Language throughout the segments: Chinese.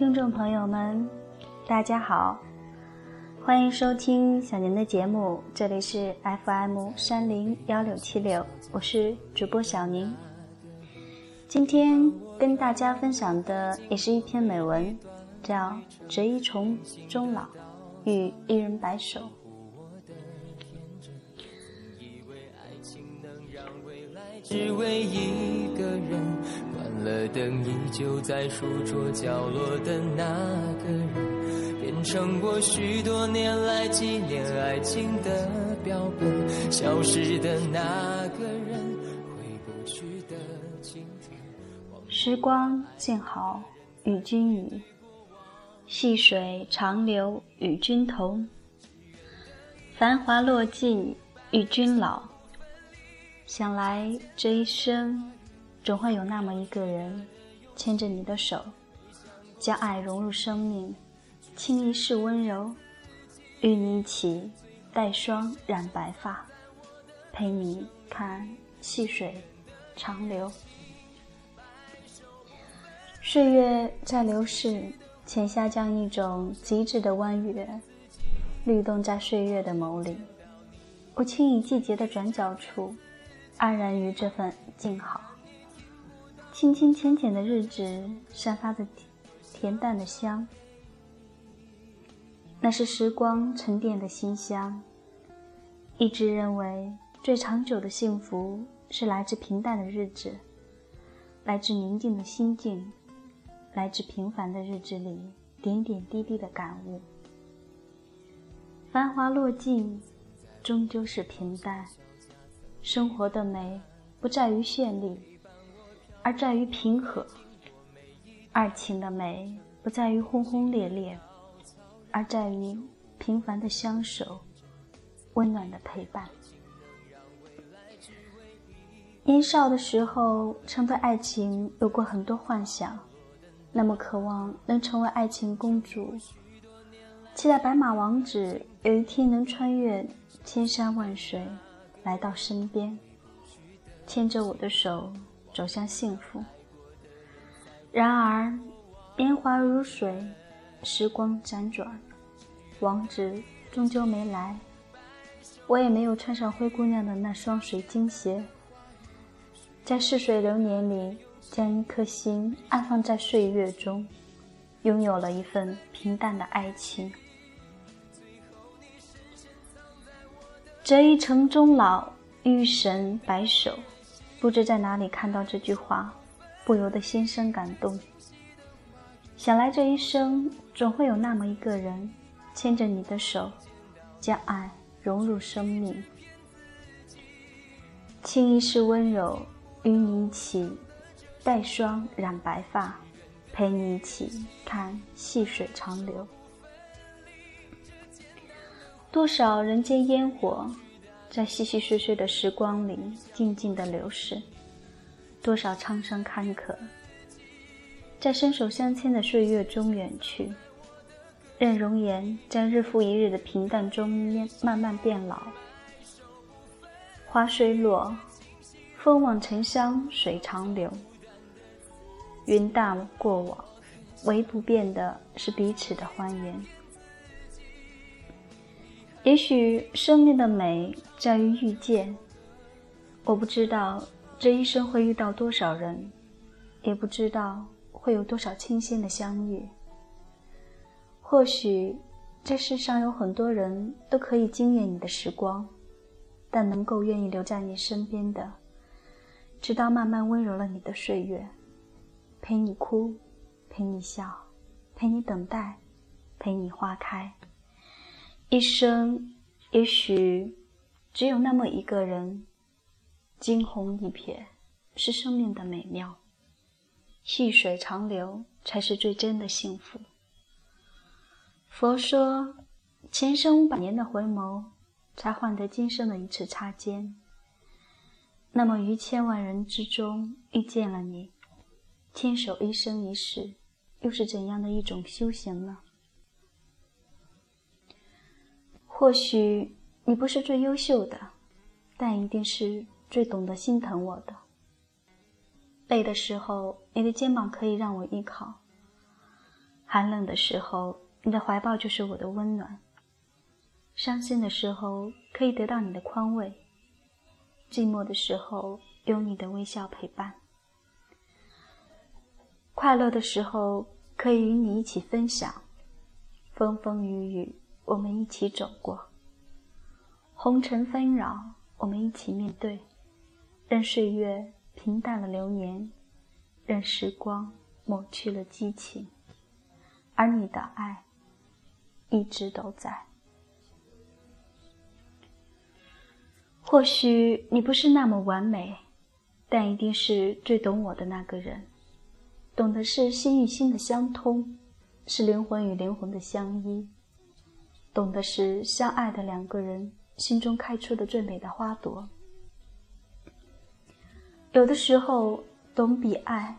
听众朋友们，大家好，欢迎收听小年的节目，这里是 FM 三零幺六七六，我是主播小宁。今天跟大家分享的也是一篇美文，叫《折衣从终老，与一人白首》。只为一个人，关了灯，依旧在书桌角落的那个人，变成我许多年来纪念爱情的标本。消失的那个人，回不去的青春。时光静好，与君语；细水长流，与君同。繁华落尽，与君老。想来这一生，总会有那么一个人，牵着你的手，将爱融入生命，倾一世温柔，与你一起带霜染白发，陪你看细水长流。岁月在流逝，浅夏将一种极致的弯月，律动在岁月的眸里。我轻倚季节的转角处。安然于这份静好，清清浅浅的日子散发着恬淡的香，那是时光沉淀的馨香。一直认为最长久的幸福是来自平淡的日子，来自宁静的心境，来自平凡的日子里点点滴滴的感悟。繁华落尽，终究是平淡。生活的美不在于绚丽，而在于平和；爱情的美不在于轰轰烈烈，而在于平凡的相守，温暖的陪伴。年少的时候，曾对爱情有过很多幻想，那么渴望能成为爱情公主，期待白马王子有一天能穿越千山万水。来到身边，牵着我的手走向幸福。然而，年华如水，时光辗转，王子终究没来，我也没有穿上灰姑娘的那双水晶鞋。在似水流年里，将一颗心安放在岁月中，拥有了一份平淡的爱情。折衣城终老，遇神白首。不知在哪里看到这句话，不由得心生感动。想来这一生，总会有那么一个人，牵着你的手，将爱融入生命，倾一世温柔，与你一起带霜染白发，陪你一起看细水长流。多少人间烟火，在细细碎碎的时光里静静的流逝；多少沧桑坎坷，在伸手相牵的岁月中远去。任容颜在日复一日的平淡中慢慢变老。花虽落，风往尘香水长流。云淡过往，唯不变的是彼此的欢颜。也许生命的美在于遇见。我不知道这一生会遇到多少人，也不知道会有多少清新的相遇。或许这世上有很多人都可以惊艳你的时光，但能够愿意留在你身边的，直到慢慢温柔了你的岁月，陪你哭，陪你笑，陪你等待，陪你花开。一生也许只有那么一个人，惊鸿一瞥是生命的美妙，细水长流才是最真的幸福。佛说，前生五百年的回眸，才换得今生的一次擦肩。那么于千万人之中遇见了你，牵手一生一世，又是怎样的一种修行呢？或许你不是最优秀的，但一定是最懂得心疼我的。累的时候，你的肩膀可以让我依靠；寒冷的时候，你的怀抱就是我的温暖；伤心的时候，可以得到你的宽慰；寂寞的时候，有你的微笑陪伴；快乐的时候，可以与你一起分享；风风雨雨，我们一起走过；红尘纷扰，我们一起面对。任岁月平淡了流年，任时光抹去了激情。而你的爱一直都在。或许你不是那么完美，但一定是最懂我的那个人。懂的是心与心的相通，是灵魂与灵魂的相依。懂的是相爱的两个人心中开出的最美的花朵。有的时候，懂比爱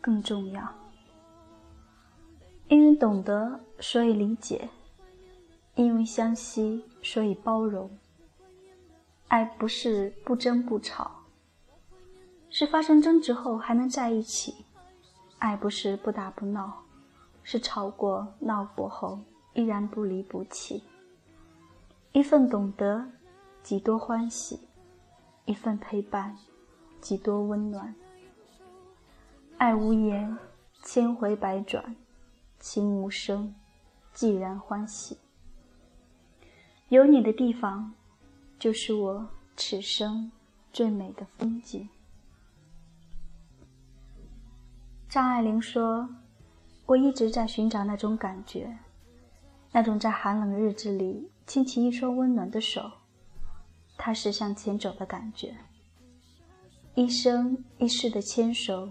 更重要。因为懂得，所以理解；因为相惜，所以包容。爱不是不争不吵，是发生争执后还能在一起；爱不是不打不闹，是吵过闹过后依然不离不弃。一份懂得，几多欢喜；一份陪伴，几多温暖。爱无言，千回百转。情无声，既然欢喜。有你的地方，就是我此生最美的风景。张爱玲说：“我一直在寻找那种感觉，那种在寒冷日子里牵起一双温暖的手，踏实向前走的感觉。一生一世的牵手，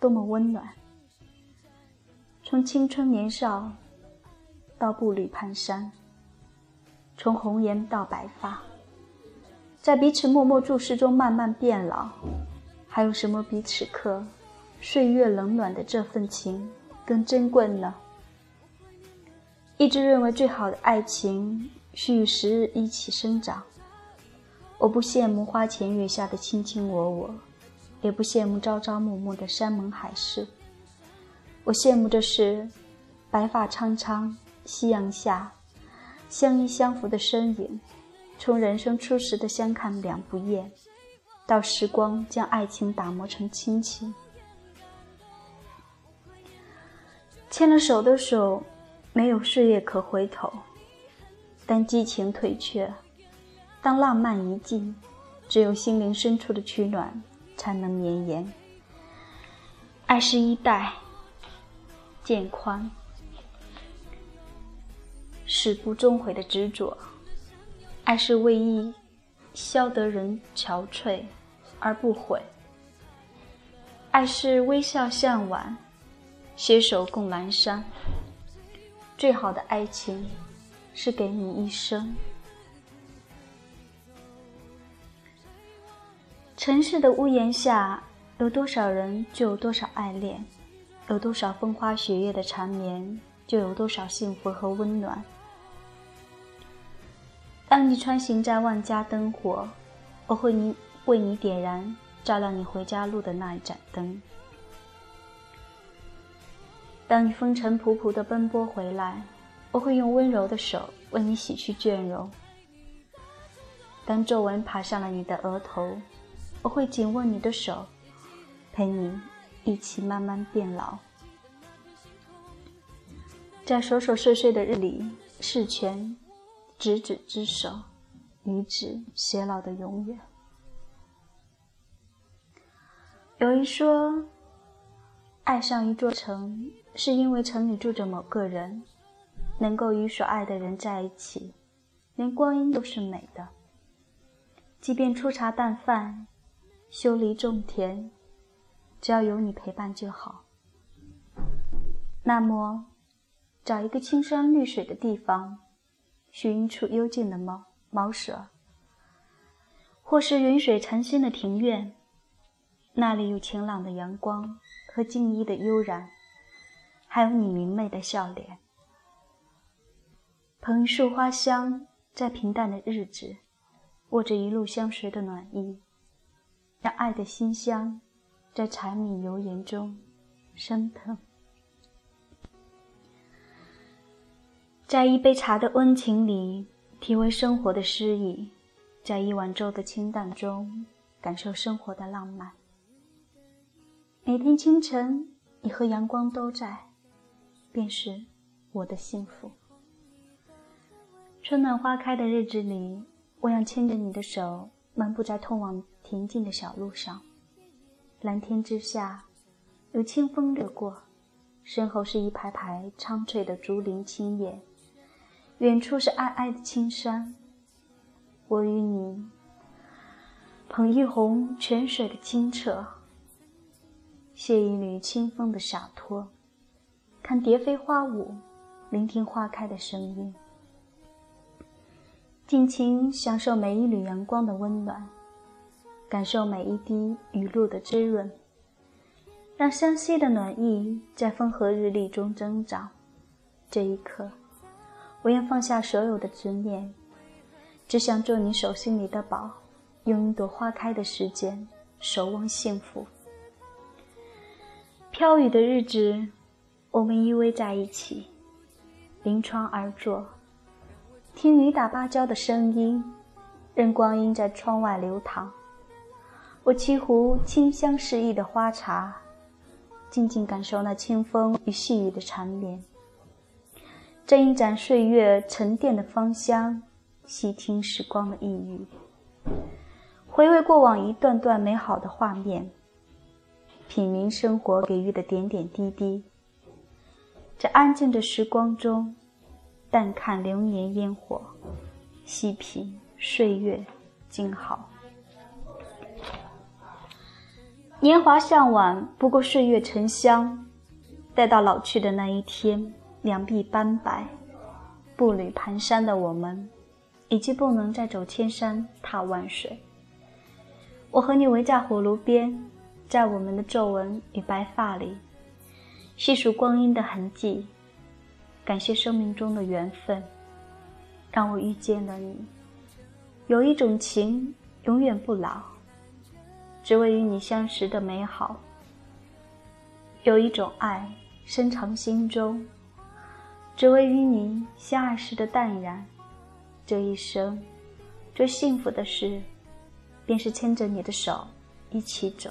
多么温暖。”从青春年少到步履蹒跚，从红颜到白发，在彼此默默注视中慢慢变老，还有什么比此刻岁月冷暖的这份情更珍贵呢？一直认为最好的爱情需与时日一起生长。我不羡慕花前月下的卿卿我我，也不羡慕朝朝暮暮的山盟海誓。我羡慕的是，白发苍苍，夕阳下，相依相扶的身影。从人生初时的相看两不厌，到时光将爱情打磨成亲情。牵了手的手，没有岁月可回头。当激情退却，当浪漫一尽，只有心灵深处的取暖，才能绵延。爱是一代。渐宽，始不终悔的执着；爱是为意消得人憔悴而不悔；爱是微笑向晚，携手共阑珊。最好的爱情，是给你一生。城市的屋檐下，有多少人，就有多少爱恋。有多少风花雪月的缠绵，就有多少幸福和温暖。当你穿行在万家灯火，我会你为你点燃照亮你回家路的那一盏灯。当你风尘仆仆的奔波回来，我会用温柔的手为你洗去倦容。当皱纹爬上了你的额头，我会紧握你的手，陪你。一起慢慢变老，在琐琐碎碎的日里，是全执子之手，与子偕老的永远。有人说，爱上一座城，是因为城里住着某个人，能够与所爱的人在一起，连光阴都是美的。即便粗茶淡饭，修篱种田。只要有你陪伴就好。那么，找一个青山绿水的地方，寻一处幽静的茅茅舍，或是云水禅心的庭院，那里有晴朗的阳光和静谧的悠然，还有你明媚的笑脸。捧一束花香，在平淡的日子，握着一路相随的暖意，让爱的馨香。在柴米油盐中升腾。在一杯茶的温情里体味生活的诗意，在一碗粥的清淡中感受生活的浪漫。每天清晨，你和阳光都在，便是我的幸福。春暖花开的日子里，我想牵着你的手，漫步在通往恬静的小路上。蓝天之下，有清风掠过，身后是一排排苍翠的竹林青叶。远处是皑皑的青山，我与你捧一泓泉水的清澈，携一缕清风的洒脱，看蝶飞花舞，聆听花开的声音，尽情享受每一缕阳光的温暖，感受每一滴雨露的滋润，让相惜的暖意在风和日丽中增长。这一刻。我愿放下所有的执念，只想做你手心里的宝，用一朵花开的时间守望幸福。飘雨的日子，我们依偎在一起，临窗而坐，听雨打芭蕉的声音，任光阴在窗外流淌。我沏壶清香四溢的花茶，静静感受那清风与细雨的缠绵。斟一盏岁月沉淀的芳香，细听时光的抑郁，回味过往一段段美好的画面，品茗生活给予的点点滴滴，在安静的时光中，淡看流年烟火，细品岁月静好。年华向晚，不过岁月沉香，待到老去的那一天。两鬓斑白，步履蹒跚的我们，已经不能再走千山踏万水。我和你围在火炉边，在我们的皱纹与白发里，细数光阴的痕迹，感谢生命中的缘分，让我遇见了你。有一种情永远不老，只为与你相识的美好；有一种爱深藏心中。只为与你相爱时的淡然，这一生最幸福的事，便是牵着你的手一起走。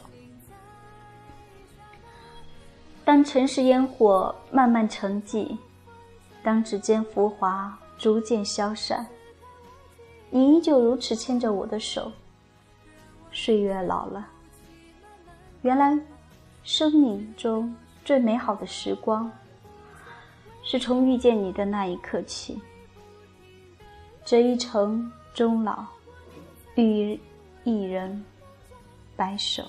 当尘世烟火慢慢沉寂，当指尖浮华逐渐消散，你依旧如此牵着我的手。岁月老了，原来生命中最美好的时光。是从遇见你的那一刻起，这一程终老，与一人白首。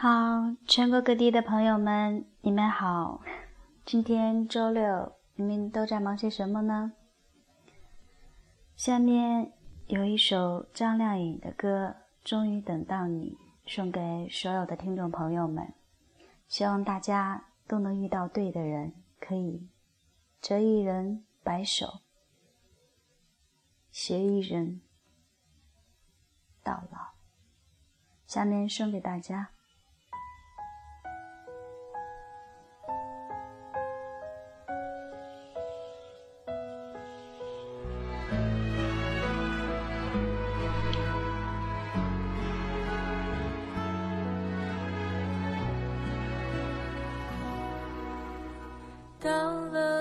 好，全国各地的朋友们，你们好。今天周六，你们都在忙些什么呢？下面有一首张靓颖的歌《终于等到你》，送给所有的听众朋友们。希望大家都能遇到对的人，可以择一人白首，携一人到老。下面送给大家。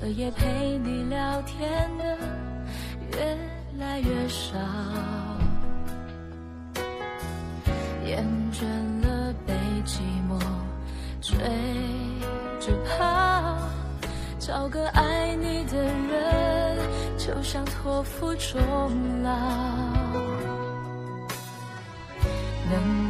彻夜陪你聊天的越来越少，厌倦了被寂寞追着跑，找个爱你的人，就像托付终老，能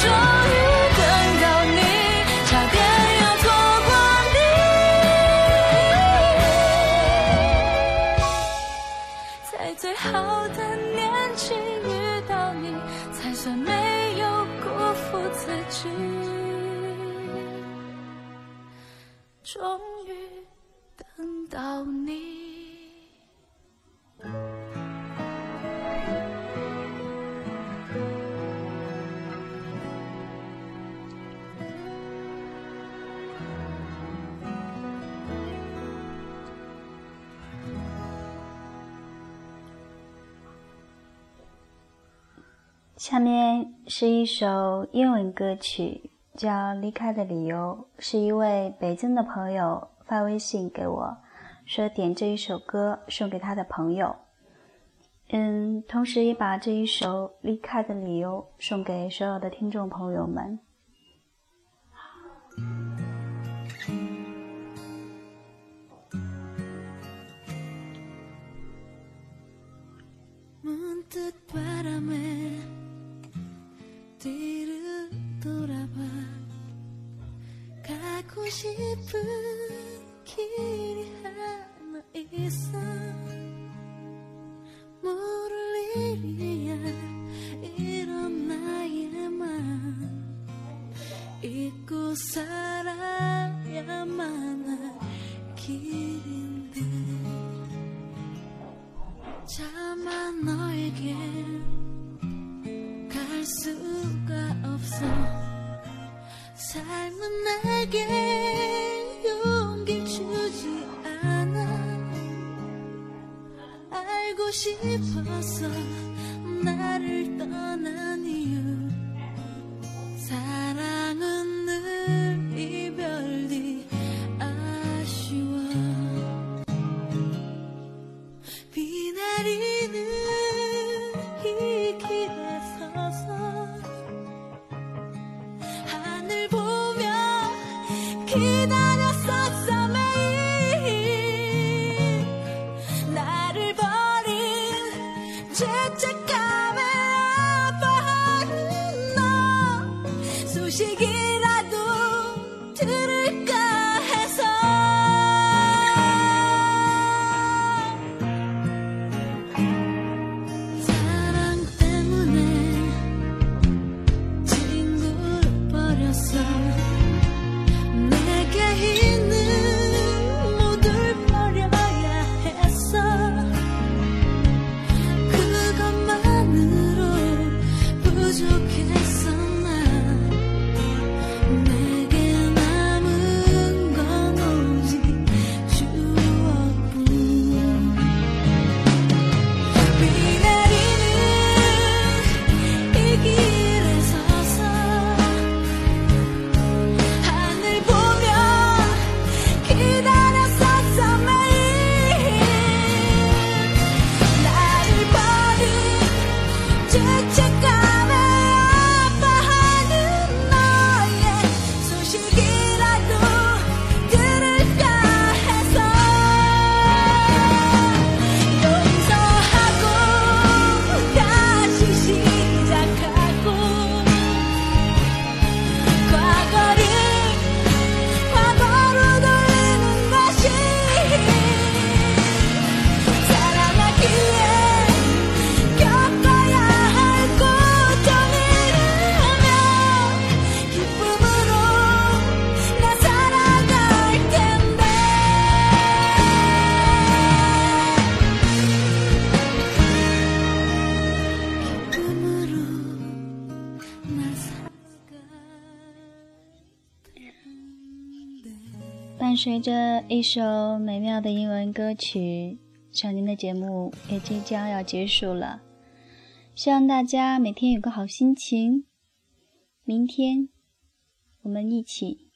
说下面是一首英文歌曲，叫《离开的理由》，是一位北京的朋友发微信给我，说点这一首歌送给他的朋友。嗯，同时也把这一首《离开的理由》送给所有的听众朋友们。 뒤를 돌아봐. 가고 싶은 길이 하나 있어. 모를 일이야. 이런 나의 맘 잊고 살아야만 할 길인데. 차마 너에게 갈수 삶은 내게 용기 주지 않아. 알고 싶어서 나를 떠난 기다렸었어. 随着一首美妙的英文歌曲，小宁的节目也即将要结束了。希望大家每天有个好心情。明天，我们一起。